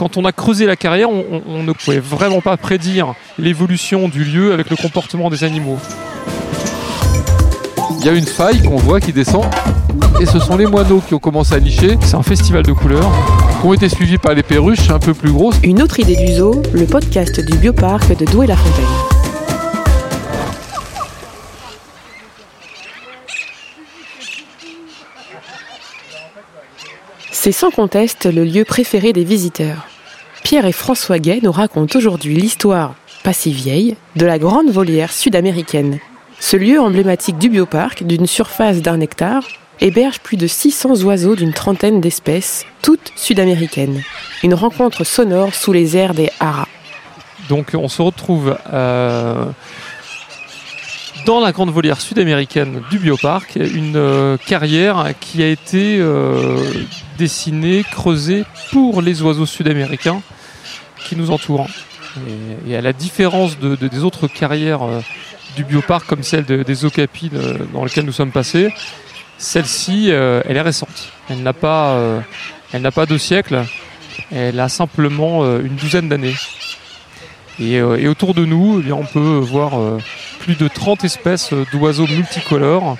quand on a creusé la carrière, on, ne pouvait vraiment pas prédire l'évolution du lieu avec le comportement des animaux. Il y a une faille qu'on voit qui descend et ce sont les moineaux qui ont commencé à nicher. C'est un festival de couleurs. Qui ont été suivis par les perruches un peu plus grosses. Une autre idée du zoo, le podcast du bioparc de Douai-la-Fontaine. C'est sans conteste le lieu préféré des visiteurs. Pierre et François Gay nous racontent aujourd'hui l'histoire, pas si vieille, de la grande volière sud-américaine. Ce lieu emblématique du bioparc, d'une surface d'un hectare, héberge plus de 600 oiseaux d'une trentaine d'espèces, toutes sud-américaines. Une rencontre sonore sous les airs des haras. Donc on se retrouve euh, dans la grande volière sud-américaine du bioparc, une euh, carrière qui a été euh, dessinée, creusée pour les oiseaux sud-américains qui nous entourent. Et, à la différence de, des autres carrières du bioparc comme celle des Okapis dans lesquelles nous sommes passés, celle-ci, euh, elle est récente. Elle n'a pas, euh, elle n'a pas deux siècles. Elle a simplement euh, une douzaine d'années. Et, autour de nous, eh on peut voir plus de 30 espèces d'oiseaux multicolores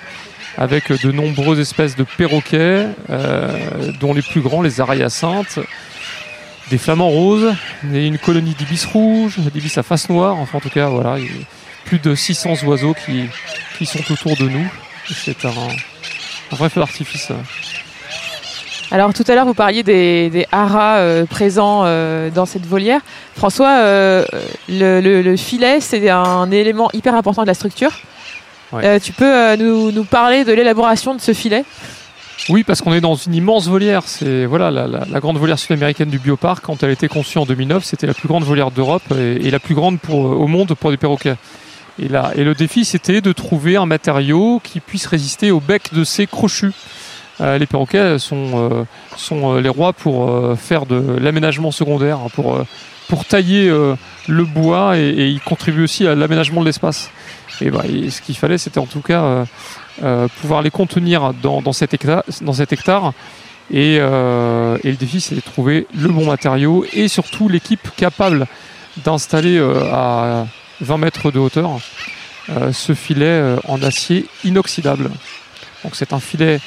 avec de nombreuses espèces de perroquets, dont les plus grands, les arayacinthes, des flamants roses, et une colonie d'ibis rouges, d'ibis à face noire. Enfin, en tout cas, voilà, plus de 600 oiseaux qui, qui sont autour de nous. C'est un, un vrai feu d'artifice. Alors tout à l'heure, vous parliez des, haras euh, présents euh, dans cette volière. François, euh, le, filet, c'est un élément hyper important de la structure. tu peux nous, parler de l'élaboration de ce filet? Oui, parce qu'on est dans une immense volière. C'est voilà la, grande volière sud-américaine du bioparc. Quand elle a été conçue en 2009, c'était la plus grande volière d'Europe et, la plus grande pour, au monde pour des perroquets. Et, et le défi, c'était de trouver un matériau qui puisse résister au bec de ces crochus. Euh, les perroquets sont, euh, euh, les rois pour faire de l'aménagement secondaire, hein, pour, tailler le bois et, ils contribuent aussi à l'aménagement de l'espace. Bah, et, ce qu'il fallait, c'était en tout cas pouvoir les contenir dans, cet, hectare. Et, le défi, c'est de trouver le bon matériau et surtout l'équipe capable d'installer à 20 mètres de hauteur, ce filet en acier inoxydable. Donc c'est un filet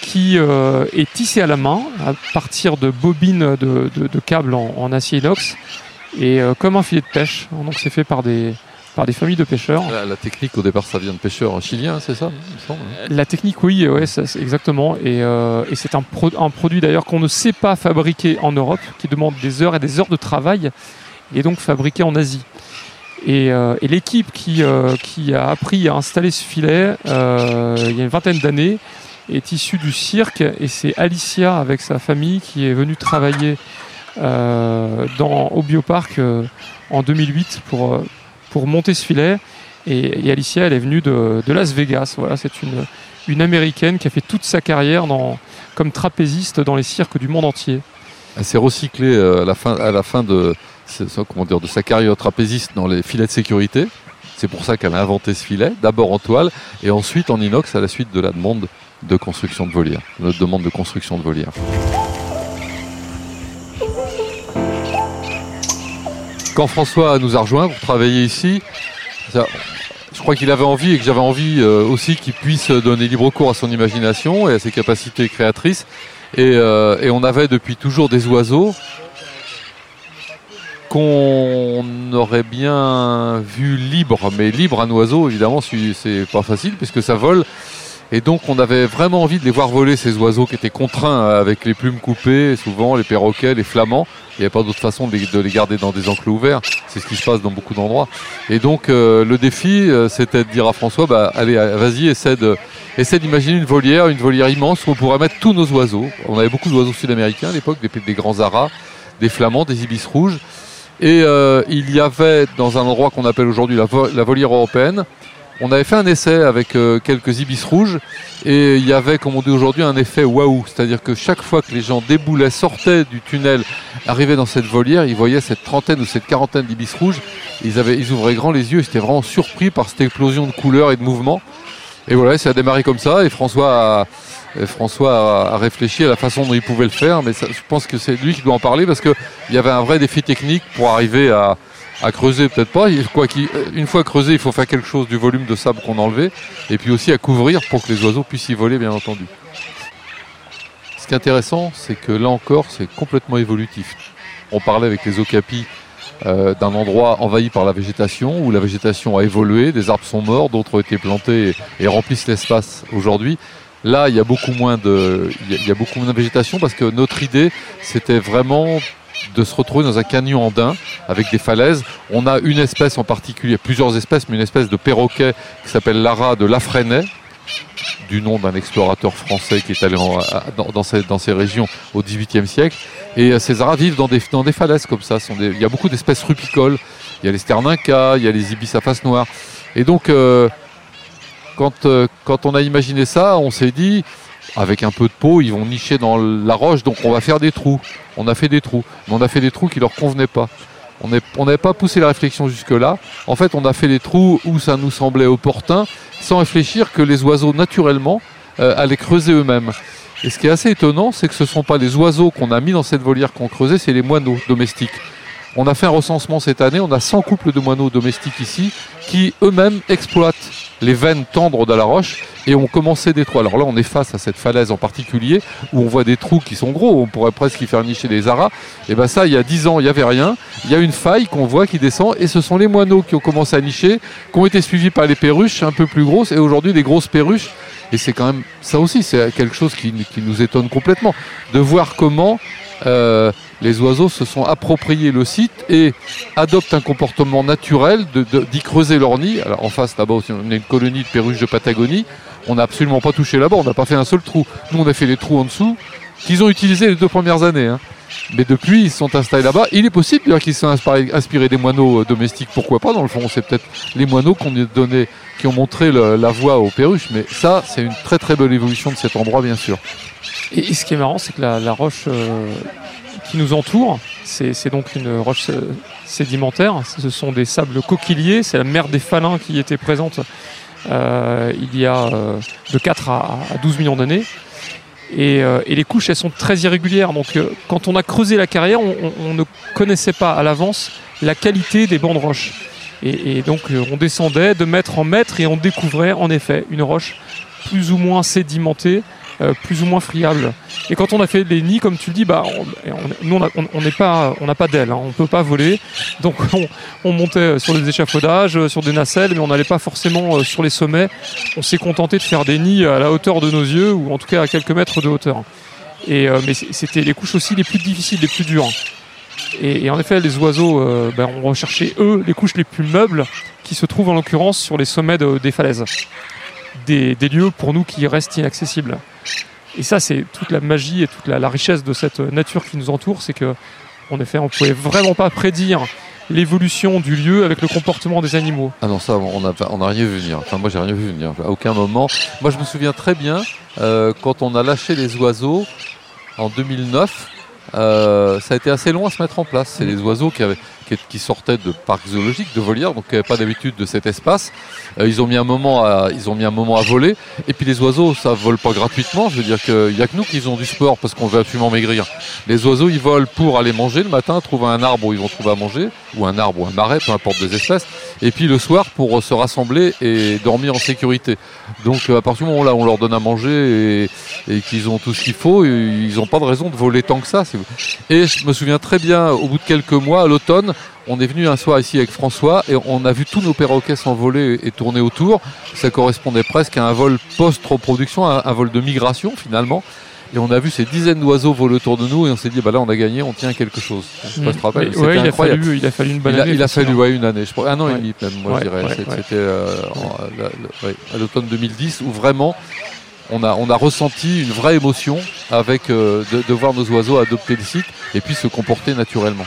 qui euh, est tissé à la main à partir de bobines de, câbles en, acier inox et comme un filet de pêche. Donc c'est fait par des, par des familles de pêcheurs. La, technique au départ ça vient de pêcheurs chiliens, c'est ça La technique oui, ouais, exactement. Et, c'est un, un, produit d'ailleurs qu'on ne sait pas fabriquer en Europe, qui demande des heures et des heures de travail, et donc fabriqué en Asie. Euh, et, l'équipe qui, euh, qui, a appris à installer ce filet euh, il y a une vingtaine d'années est issue du cirque et c'est Alicia avec sa famille qui est venue travailler dans, au bioparc en 2008 pour, pour monter ce filet. Et, Alicia, elle est venue de, de Las Vegas. Voilà, c'est une, une américaine qui a fait toute sa carrière dans, comme trapéziste dans les cirques du monde entier. Elle s'est recyclée à la fin, à la fin de, comment dire, de sa carrière trapéziste dans les filets de sécurité. C'est pour ça qu'elle a inventé ce filet, d'abord en toile et ensuite en inox à la suite de la demande de construction de volière, notre demande de construction de volière. Quand François nous a rejoint pour travailler ici, je crois qu'il avait envie et que j'avais envie euh, aussi qu'il puisse donner libre cours à son imagination et à ses capacités créatrices. Et, euh, et on avait depuis toujours des oiseaux qu'on aurait bien vu libre, mais libre un oiseau, évidemment, c'est pas facile puisque ça vole. Et donc on avait vraiment envie de les voir voler ces oiseaux qui étaient contraints avec les plumes coupées, souvent les perroquets, les flamands. Il n'y a pas d'autre façon de les, garder dans des enclos ouverts. C'est ce qui se passe dans beaucoup d'endroits. Et donc euh, le défi, euh, c'était de dire à François, bah allez, vas-y, essaie d'imaginer une volière, une volière immense où on pourrait mettre tous nos oiseaux. On avait beaucoup d'oiseaux sud-américains à l'époque, des, grands aras, des flamands, des ibis rouges. Et euh, il y avait dans un endroit qu'on appelle aujourd'hui la, volière européenne, on avait fait un essai avec euh, quelques ibis rouges et il y avait, comme on dit aujourd'hui, un effet waouh. C'est-à-dire que chaque fois que les gens déboulaient, sortaient du tunnel, arrivaient dans cette volière, ils voyaient cette trentaine ou cette quarantaine d'ibis rouges. Ils, avaient, ils ouvraient grand les yeux, ils étaient vraiment surpris par cette explosion de couleurs et de mouvements. Et voilà, ça a démarré comme ça et François a François a, réfléchi à la façon dont il pouvait le faire, mais je pense que c'est lui qui doit en parler parce qu'il y avait un vrai défi technique pour arriver à, creuser, peut-être pas. Quoi une fois creusé, il faut faire quelque chose du volume de sable qu'on a et puis aussi à couvrir pour que les oiseaux puissent y voler, bien entendu. Ce qui est intéressant, c'est que là encore, c'est complètement évolutif. On parlait avec les okapis euh, d'un endroit envahi par la végétation, où la végétation a évolué, des arbres sont morts, d'autres ont été plantés et, remplissent l'espace aujourd'hui. Là, il y a beaucoup moins de, il y a beaucoup moins de végétation parce que notre idée, c'était vraiment de se retrouver dans un canyon andin avec des falaises. On a une espèce en particulier, plusieurs espèces, mais une espèce de perroquet qui s'appelle l'ara de Lafresnay, du nom d'un explorateur français qui est allé dans, ces, régions au XVIIIe siècle. Et euh, ces aras vivent dans des, falaises comme ça. il y a beaucoup d'espèces rupicoles. Il y a les sternincas, il y a les ibis à face noire. Et donc, euh, euh, quand on a imaginé ça, on s'est dit, avec un peu de peau, ils vont nicher dans la roche, donc on va faire des trous. On a fait des trous, mais on a fait des trous qui leur convenaient pas. On n'avait pas poussé la réflexion jusque-là. En fait, on a fait des trous où ça nous semblait opportun, sans réfléchir que les oiseaux, naturellement, euh, allaient creuser eux-mêmes. Et ce qui est assez étonnant, c'est que ce ne sont pas les oiseaux qu'on a mis dans cette volière qu'on creusait, c'est les moineaux domestiques. On a fait un recensement cette année, on a 100 couples de moineaux domestiques ici qui eux-mêmes exploitent les veines tendres de la roche et ont commencé des trous. Alors là, on est face à cette falaise en particulier où on voit des trous qui sont gros, on pourrait presque y faire nicher des aras. Et bien ça, il y a 10 ans, il n'y avait rien. Il y a une faille qu'on voit qui descend et ce sont les moineaux qui ont commencé à nicher, qui ont été suivis par les perruches un peu plus grosses et aujourd'hui des grosses perruches. Et c'est quand même ça aussi, c'est quelque chose qui, nous étonne complètement de voir comment euh, les oiseaux se sont appropriés le site et adoptent un comportement naturel d'y creuser leur nid. Alors en face là-bas on a une colonie de perruches de Patagonie. On n'a absolument pas touché là-bas, on n'a pas fait un seul trou. Nous on a fait les trous en dessous qu'ils ont utilisés les deux premières années. Hein. Mais depuis, ils se sont installés là-bas. Il est possible d'ailleurs qu'ils se sont inspirés, des moineaux euh, domestiques. Pourquoi pas Dans le fond, c'est peut-être les moineaux qu'on donné, qui ont montré la voie aux perruches. Mais ça, c'est une très très belle évolution de cet endroit, bien sûr. Et, ce qui est marrant, c'est que la, roche euh, qui nous entoure, c'est donc une roche euh, sédimentaire. Ce sont des sables coquilliers. C'est la mer des phalins qui était présente il y a de 4 à, 12 millions d'années. Et, les couches, elles sont très irrégulières. Donc, quand on a creusé la carrière, on, ne connaissait pas à l'avance la qualité des bancs de roche. Et, donc, on descendait de mètre en mètre et on découvrait en effet une roche plus ou moins sédimentée, euh, plus ou moins friable. Et quand on a fait les nids, comme tu le dis, bah, nous on n'est pas, on n'a pas d'aile, hein, on peut pas voler, donc on, montait sur des échafaudages, euh, sur des nacelles, mais on n'allait pas forcément euh, sur les sommets. On s'est contenté de faire des nids à la hauteur de nos yeux, ou en tout cas à quelques mètres de hauteur. Et mais c'était les couches aussi les plus difficiles, les plus dures. Et, en effet, les oiseaux ben, ont recherché eux les couches les plus meubles, qui se trouvent en l'occurrence sur les sommets des falaises. Des, lieux pour nous qui restent inaccessibles. Et ça, c'est toute la magie et toute la, richesse de cette nature qui nous entoure, c'est que, en effet, on pouvait vraiment pas prédire l'évolution du lieu avec le comportement des animaux. Ah non, ça, on n'a on a rien vu venir. Enfin, moi, j'ai rien vu venir. À aucun moment. Moi, je me souviens très bien euh, quand on a lâché les oiseaux en 2009. Euh, ça a été assez long à se mettre en place. C'est les oiseaux qui, avaient, qui, sortaient de parcs zoologiques, de volières, donc qui n'avaient pas d'habitude de cet espace. Euh, ils, ont mis un moment à, ils ont mis un moment à voler. Et puis les oiseaux, ça vole pas gratuitement. Je veux dire qu'il n'y a que nous qui ont du sport parce qu'on veut absolument maigrir. Les oiseaux, ils volent pour aller manger le matin, trouver un arbre où ils vont trouver à manger, ou un arbre ou un marais, peu importe des espèces. Et puis le soir pour se rassembler et dormir en sécurité. Donc à partir du moment où là, on leur donne à manger et qu'ils ont tout ce qu'il faut, ils n'ont pas de raison de voler tant que ça. Et je me souviens très bien, au bout de quelques mois, à l'automne, on est venu un soir ici avec François et on a vu tous nos perroquets s'envoler et tourner autour. Ça correspondait presque à un vol post-reproduction, un, vol de migration finalement. Et on a vu ces dizaines d'oiseaux voler autour de nous et on s'est dit, bah là on a gagné, on tient quelque chose. Je sais pas il, a fallu, il a fallu une bonne il année. Il a fallu une année, je crois. Un an et demi même, moi je dirais. C'était euh, à l'automne 2010 où vraiment on a, on a ressenti une vraie émotion avec euh, de voir nos oiseaux adopter le site et puis se comporter naturellement.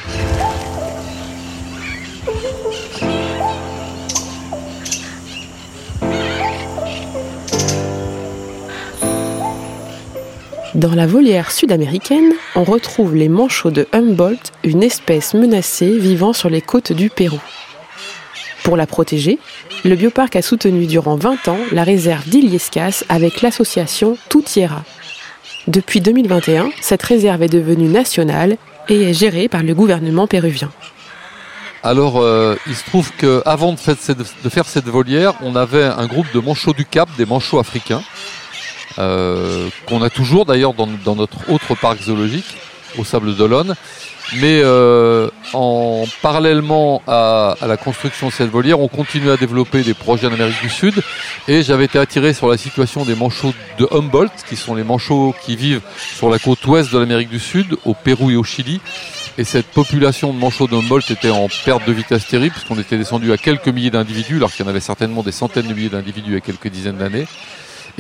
Dans la volière sud-américaine, on retrouve les manchots de Humboldt, une espèce menacée vivant sur les côtes du Pérou. Pour la protéger, le bioparc a soutenu durant 20 ans la réserve d'Iliescas avec l'association Toutiera, Depuis 2021, cette réserve est devenue nationale et est gérée par le gouvernement péruvien. Alors, euh, il se trouve qu'avant de, de faire cette volière, on avait un groupe de manchots du Cap, des manchots africains, qu'on a toujours d'ailleurs dans, notre autre parc zoologique, au Sable d'Olonne. Mais euh, en parallèlement à, à, la construction de cette volière, on continue à développer des projets en Amérique du Sud. Et j'avais été attiré sur la situation des manchots de Humboldt, qui sont les manchots qui vivent sur la côte ouest de l'Amérique du Sud, au Pérou et au Chili. Et cette population de manchots de Humboldt était en perte de vitesse terrible, puisqu'on était descendu à quelques milliers d'individus, alors qu'il y en avait certainement des centaines de milliers d'individus il y a quelques dizaines d'années.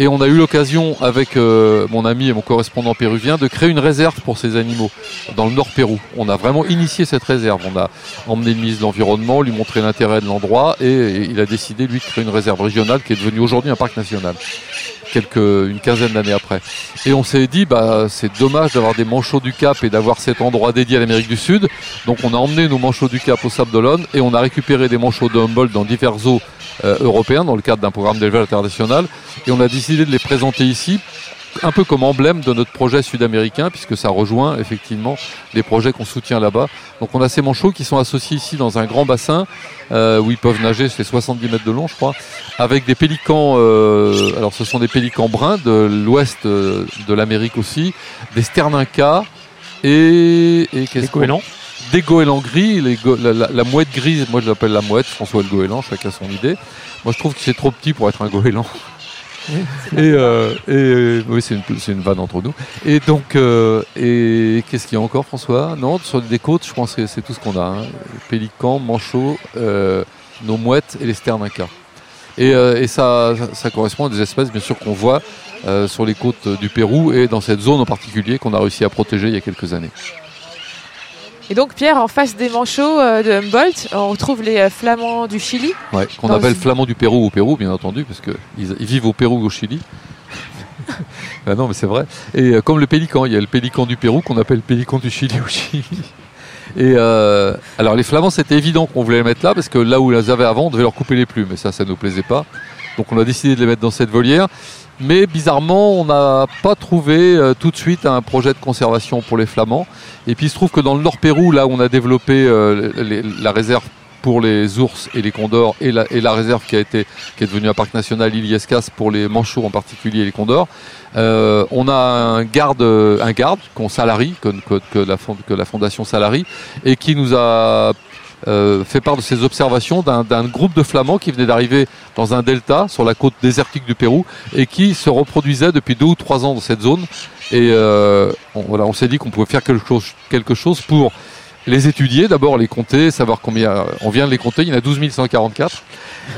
Et on a eu l'occasion, avec euh, mon ami et mon correspondant péruvien, de créer une réserve pour ces animaux dans le nord Pérou. On a vraiment initié cette réserve. On a emmené le ministre de l'Environnement, lui montrer l'intérêt de l'endroit et, il a décidé, lui, de créer une réserve régionale qui est devenue aujourd'hui un parc national. Quelques, une quinzaine d'années après. Et on s'est dit, bah, c'est dommage d'avoir des manchots du Cap et d'avoir cet endroit dédié à l'Amérique du Sud. Donc on a emmené nos manchots du Cap au Sable d'Olonne et on a récupéré des manchots de Humboldt dans divers eaux euh, européens dans le cadre d'un programme d'élevage international. De les présenter ici un peu comme emblème de notre projet sud-américain, puisque ça rejoint effectivement les projets qu'on soutient là-bas. Donc on a ces manchots qui sont associés ici dans un grand bassin euh, où ils peuvent nager, c'est 70 mètres de long je crois, avec des pélicans, euh, alors ce sont des pélicans bruns de l'ouest euh, de l'Amérique aussi, des sternincas et, et des goélands des goélands gris, les la, mouette grise, moi je l'appelle la mouette, François le goéland, chacun son idée. Moi je trouve que c'est trop petit pour être un goéland. Et, euh, et oui, c'est une, vanne entre nous. Et donc, euh, et qu'est-ce qu'il y a encore, François? Non, sur des côtes, je pense que c'est tout ce qu'on a. Hein. Pélicans, manchots, euh, nos mouettes et les sternincas. Et, ça, correspond à des espèces, bien sûr, qu'on voit sur les côtes du Pérou et dans cette zone en particulier qu'on a réussi à protéger il y a quelques années. Et donc, Pierre, en face des manchots euh, de Humboldt, on retrouve les euh, flamands du Chili. Ouais, qu'on appelle flamands du Pérou au Pérou, bien entendu, parce qu'ils ils vivent au Pérou au Chili. ah non, mais c'est vrai. Et euh, comme le pélican, il y a le pélican du Pérou qu'on appelle pélican du Chili au Chili. Et alors les flamands, c'était évident qu'on voulait les mettre là, parce que là où ils les avaient avant, on devait leur couper les plumes, mais ça, ça ne nous plaisait pas. Donc on a décidé de les mettre dans cette volière. Mais bizarrement, on n'a pas trouvé euh, tout de suite un projet de conservation pour les flamands. Et puis il se trouve que dans le Nord Pérou, là où on a développé euh, la réserve pour les ours et les condors et la, réserve qui a été qui est devenue un parc national Iliescas pour les manchots en particulier et les condors. Euh, on a un garde un garde qu'on salarie que, que la fondation salarie et qui nous a euh, fait part de ses observations d'un groupe de flamands qui venait d'arriver dans un delta sur la côte désertique du Pérou et qui se reproduisait depuis deux ou trois ans dans cette zone. Et euh, on, voilà, on s'est dit qu'on pouvait faire quelque chose, pour les étudier, d'abord les compter, savoir combien, on vient de les compter, il y en a 12 144,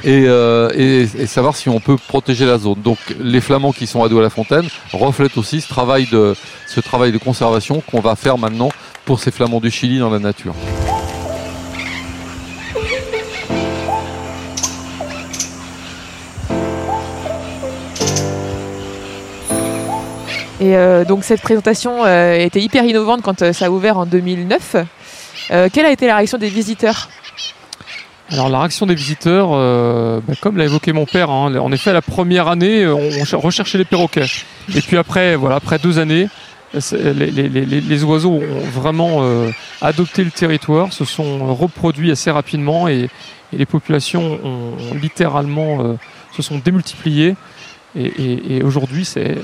et, euh, savoir si on peut protéger la zone. Donc les flamands qui sont à Douai-la-Fontaine reflètent aussi ce travail de, ce travail de conservation qu'on va faire maintenant pour ces flamands du Chili dans la nature. Et euh, donc cette présentation euh, était hyper innovante quand euh, ça a ouvert en 2009. quelle a été la réaction des visiteurs? Alors la réaction des visiteurs, bah, comme l'a évoqué mon père, hein, en effet la première année on, recherchait les perroquets. Et puis après, voilà, après deux années, les, oiseaux ont vraiment adopté le territoire, se sont reproduits assez rapidement et, les populations ont, littéralement se sont démultipliées. Et, aujourd'hui, c'est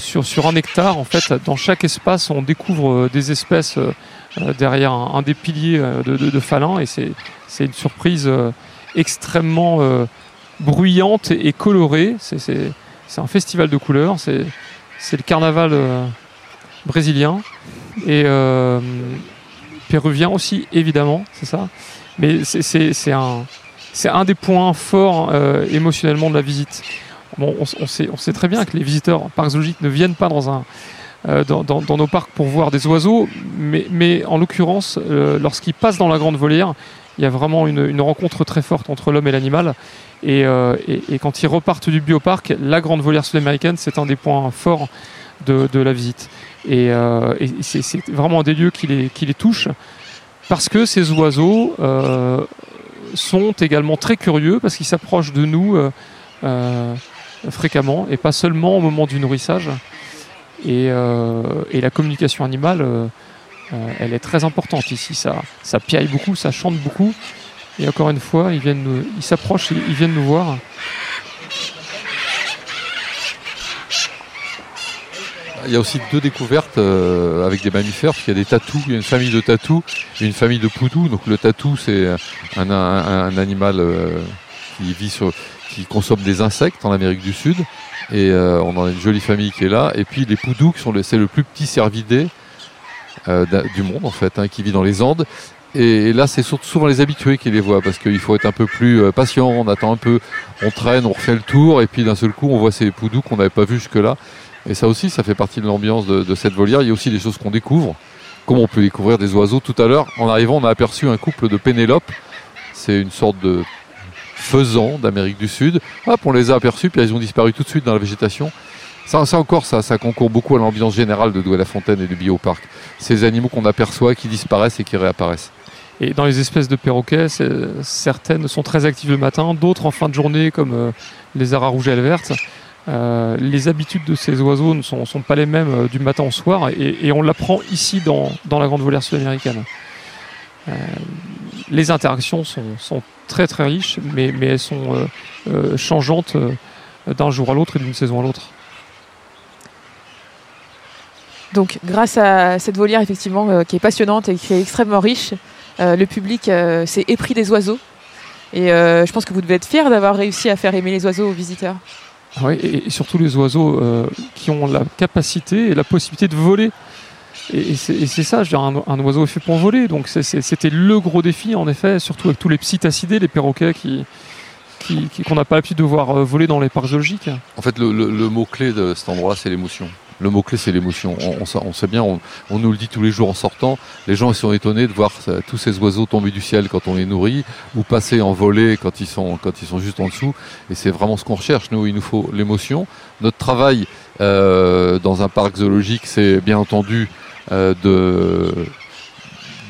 sur, un hectare, en fait, dans chaque espace, on découvre euh, des espèces euh, euh, derrière un, des piliers de, de, et c'est une surprise extrêmement bruyante et colorée. C'est un festival de couleurs, c'est le carnaval brésilien et péruvien aussi, évidemment, c'est ça. Mais c'est un des points forts émotionnellement de la visite on, sait, très bien que les visiteurs en parc zoologique ne viennent pas euh, dans, nos parcs pour voir des oiseaux, mais, en l'occurrence, euh, lorsqu'ils passent dans la grande volière, il y a vraiment une, rencontre très forte entre l'homme et l'animal. Euh, et, quand ils repartent du bioparc, la grande volière sud-américaine, c'est un des points forts de, la visite. Et, c'est vraiment un des lieux qui les, qui les touche, parce que ces oiseaux sont également très curieux, parce qu'ils s'approchent de nous fréquemment et pas seulement au moment du nourrissage. Et, et la communication animale, elle est très importante ici. Ça, ça piaille beaucoup, ça chante beaucoup. Et encore une fois, ils viennent, ils s'approchent, ils viennent nous voir. Il y a aussi deux découvertes euh, avec des mammifères, parce qu'il y a des tatous, il y a une famille de tatous et une famille de poudous. Donc le tatou, c'est un, animal euh, qui vit sur, qui consomme des insectes en Amérique du Sud. Et euh, on a une jolie famille qui est là. Et puis les poudous, c'est le plus petit cervidé du monde en fait, hein, qui vit dans les Andes. Et là, c'est souvent les habitués qui les voient parce qu'il faut être un peu plus patient. On attend un peu, on traîne, on refait le tour, et puis d'un seul coup, on voit ces poudous qu'on n'avait pas vus jusque-là. Et ça aussi, ça fait partie de l'ambiance de, cette volière. Il y a aussi des choses qu'on découvre, comme on peut découvrir des oiseaux. Tout à l'heure, en arrivant, on a aperçu un couple de pénélopes. C'est une sorte de faisan d'Amérique du Sud. Hop, on les a aperçus, puis ils ont disparu tout de suite dans la végétation. Ça, encore, ça, concourt beaucoup à l'ambiance générale de Douai-la-Fontaine et du bioparc. Ces animaux qu'on aperçoit, qui disparaissent et qui réapparaissent. Et dans les espèces de perroquets, certaines sont très actives le matin, d'autres en fin de journée, comme euh, les aras rouges et ailes vertes. Euh, les habitudes de ces oiseaux ne sont, pas les mêmes euh, du matin au soir et, on l'apprend ici dans, la grande volière sud-américaine. Euh, les interactions sont, très très riches, mais, elles sont changeantes d'un jour à l'autre et d'une saison à l'autre. Donc, grâce à cette volière effectivement qui est passionnante et qui est extrêmement riche, le public s'est épris des oiseaux. Et je pense que vous devez être fiers d'avoir réussi à faire aimer les oiseaux aux visiteurs. Oui, et, surtout les oiseaux euh, qui ont la capacité et la possibilité de voler. Et, c'est ça, je veux un, oiseau est fait pour voler. Donc c'était le gros défi, en effet, surtout avec tous les petits tacidés, les perroquets qui, qu'on n'a pas l'habitude de voir euh, voler dans les parcs zoologiques. En fait, le, mot-clé de cet endroit, c'est l'émotion le mot-clé, c'est l'émotion. On, sait bien, on, nous le dit tous les jours en sortant. Les gens sont étonnés de voir tous ces oiseaux tomber du ciel quand on les nourrit ou passer en volée quand ils sont, quand ils sont juste en dessous. Et c'est vraiment ce qu'on recherche. Nous, il nous faut l'émotion. Notre travail euh, dans un parc zoologique, c'est bien entendu euh,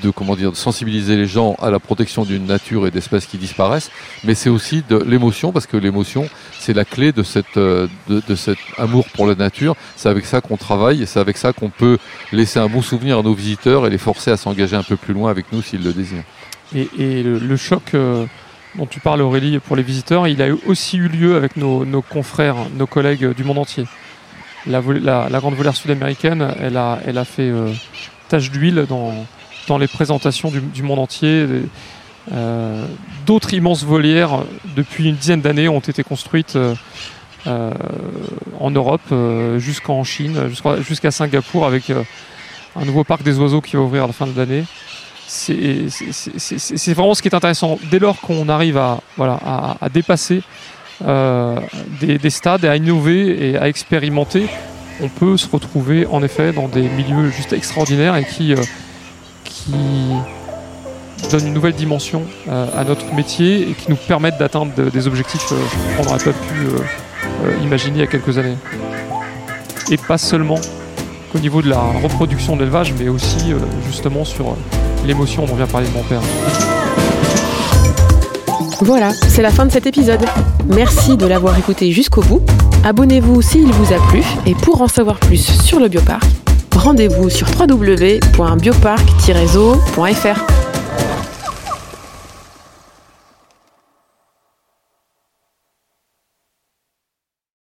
de comment dire sensibiliser les gens à la protection d'une nature et d'espèces qui disparaissent, mais c'est aussi de l'émotion parce que l'émotion c'est la clé euh, de, cet amour pour la nature. C'est avec ça qu'on travaille et c'est avec ça qu'on peut laisser un bon souvenir à nos visiteurs et les forcer à s'engager un peu plus loin avec nous s'ils le désirent. Et, le, choc euh, dont tu parles Aurélie pour les visiteurs, il a aussi eu lieu avec nos, confrères, nos collègues du monde entier. La, grande volière sud-américaine, elle a, elle a fait euh, tache d'huile dans, dans les présentations du, monde entier. Euh, d'autres immenses volières, depuis une dizaine d'années, ont été construites euh, euh, en Europe, jusqu'en Chine, jusqu'à Singapour, avec un nouveau parc des oiseaux qui va ouvrir à la fin de l'année. C'est vraiment ce qui est intéressant. Dès lors qu'on arrive à, voilà, à, dépasser des, des, stades à innover et à expérimenter, on peut se retrouver en effet dans des milieux juste extraordinaires et qui qui donnent une nouvelle dimension euh, à notre métier et qui nous permettent d'atteindre des objectifs euh, qu'on n'aurait pas pu euh, imaginer il y a quelques années. Et pas seulement qu'au niveau de la reproduction de l'élevage, mais aussi justement sur l'émotion dont vient parler mon père. Voilà, c'est la fin de cet épisode. Merci de l'avoir écouté jusqu'au bout. Abonnez-vous s'il vous a plu et pour en savoir plus sur le bioparc, rendez-vous sur www.bioparc-zoo.fr.